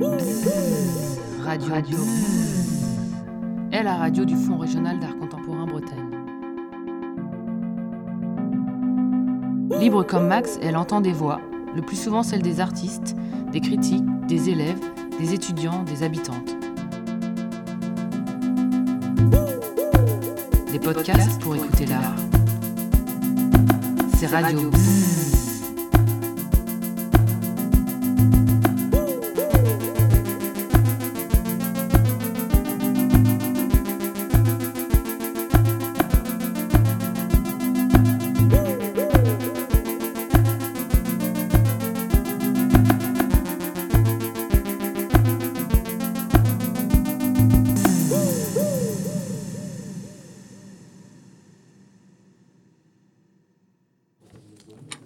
Radio. radio. Est la radio du Fonds régional d'art contemporain Bretagne. Libre comme Max, elle entend des voix, le plus souvent celles des artistes, des critiques, des élèves, des étudiants, des habitantes. Des podcasts pour écouter l'art. C'est Radio.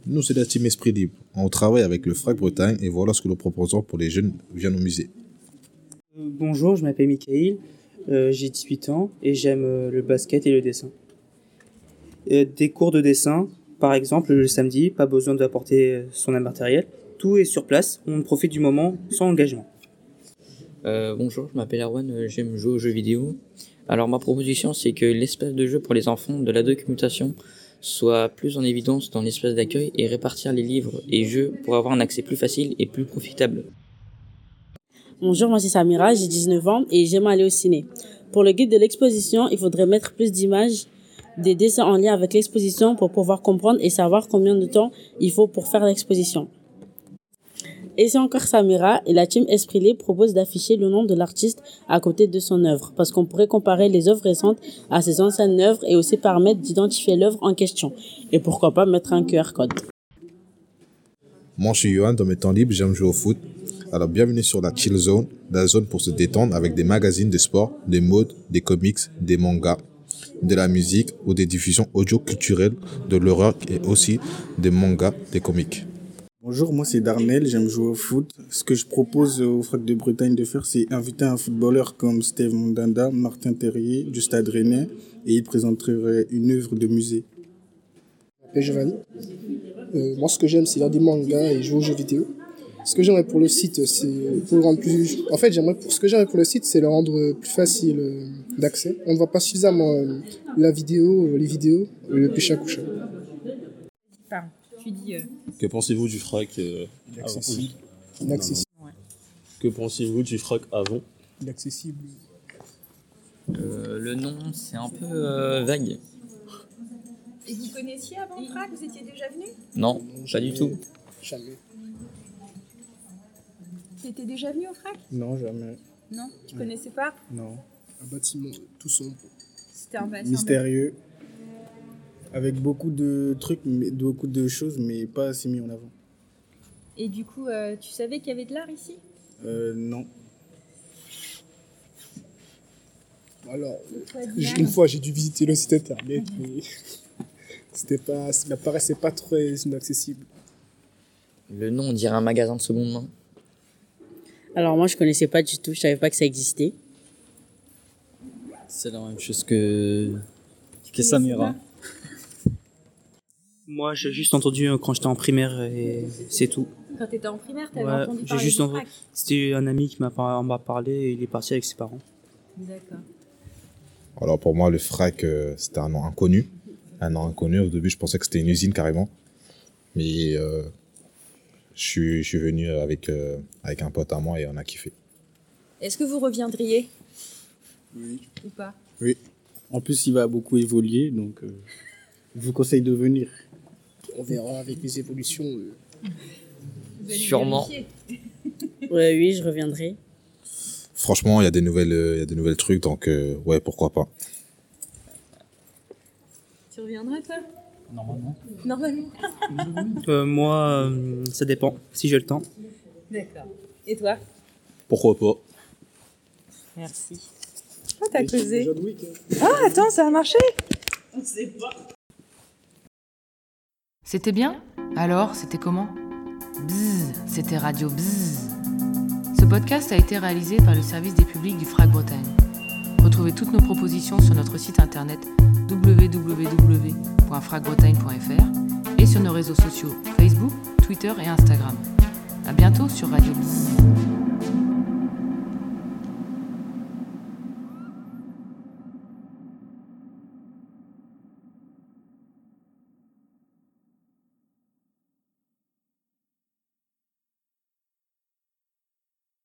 Nous, c'est la team Esprit Libre. On travaille avec le FRAC Bretagne et voilà ce que nous proposons pour les jeunes qui viennent au musée. Euh, bonjour, je m'appelle Michael, euh, j'ai 18 ans et j'aime euh, le basket et le dessin. des cours de dessin, par exemple le samedi, pas besoin d'apporter son matériel, tout est sur place, on profite du moment sans engagement. bonjour, je m'appelle Arwan, j'aime jouer aux jeux vidéo. Alors ma proposition c'est que l'espace de jeu pour les enfants de la documentation soit plus en évidence dans l'espace d'accueil et répartir les livres et jeux pour avoir un accès plus facile et plus profitable. Bonjour, moi c'est Samira, j'ai 19 ans et j'aime aller au ciné. Pour le guide de l'exposition, il faudrait mettre plus d'images, des dessins en lien avec l'exposition pour pouvoir comprendre et savoir combien de temps il faut pour faire l'exposition. Et c'est encore Samira et la team Esprit Libre propose d'afficher le nom de l'artiste à côté de son œuvre parce qu'on pourrait comparer les œuvres récentes à ses anciennes œuvres et aussi permettre d'identifier l'œuvre en question. Et pourquoi pas mettre un QR code. Moi, je suis Johan, dans mes temps libres, j'aime jouer au foot. Alors, bienvenue sur la Chill Zone, la zone pour se détendre avec des magazines de sport, des modes, des comics, des mangas, de la musique ou des diffusions audio-culturelles, de l'horreur et aussi des mangas, des comics. Bonjour, moi c'est Darnell, j'aime jouer au foot. Ce que je propose au FRAC de Bretagne de faire, c'est inviter un footballeur comme Steve Mondanda, Martin Terrier du Stade Rennais, et il présenterait une œuvre de musée. Et Giovanni. Euh, moi, ce que j'aime, c'est lire des mangas et jouer aux jeux vidéo. Ce que j'aimerais pour le site, c'est pour le rendre plus. En fait, j'aimerais pour ce que j'aimerais pour le site, c'est le rendre plus facile euh, d'accès. On ne voit pas suffisamment euh, la vidéo, les vidéos, le péché à coucher. Euh, que pensez-vous du frac euh, Inaccessible. Que pensez-vous du frac avant Inaccessible. Euh, le nom, c'est un peu vague. Et vous connaissiez avant le frac? Vous étiez déjà venu? Non, pas du tout. Jamais. Tu étais déjà venu au frac? Non, jamais. Non? Tu connaissais pas? Non. Un bâtiment tout sombre. C'était un bâtiment. Mystérieux avec beaucoup de trucs, beaucoup de choses, mais pas assez mis en avant. Et du coup, euh, tu savais qu'il y avait de l'art ici? Euh, Non. Alors, une fois, j'ai dû visiter le site internet, mais c'était pas, ça m'apparaissait pas très inaccessible. Le nom, on dirait un magasin de seconde main. Alors moi, je connaissais pas du tout, je savais pas que ça existait. C'est la même chose que, que Samira. Moi, j'ai juste entendu euh, quand j'étais en primaire et c'est tout. Quand t'étais en primaire, t'avais ouais, entendu parler juste entendu... C'était un ami qui m'a parlé et il est parti avec ses parents. D'accord. Alors pour moi, le frac, euh, c'était un nom inconnu. Un nom inconnu. Au début, je pensais que c'était une usine carrément. Mais euh, je, suis, je suis venu avec, euh, avec un pote à moi et on a kiffé. Est-ce que vous reviendriez? Oui. Ou pas? Oui. En plus, il va beaucoup évoluer, donc je vous conseille de venir on verra avec les évolutions. Euh. Sûrement. ouais, oui, je reviendrai. Franchement, il y a des nouvelles, euh, il y a des nouvelles trucs, donc euh, ouais, pourquoi pas. Tu reviendras toi? Normalement. Normalement. moi, ça dépend, si j'ai le temps. D'accord. Et toi? Pourquoi pas Merci. Oh, t'as causé. Ah, attends, ça a marché On sait pas. C'était bien Alors, c'était comment Bzzz, c'était Radio Bzzz. Ce podcast a été réalisé par le service des publics du FRAC Bretagne. Retrouvez toutes nos propositions sur notre site internet www.fracbretagne.fr et sur nos réseaux sociaux Facebook, Twitter et Instagram. À bientôt sur Radio Bzzz.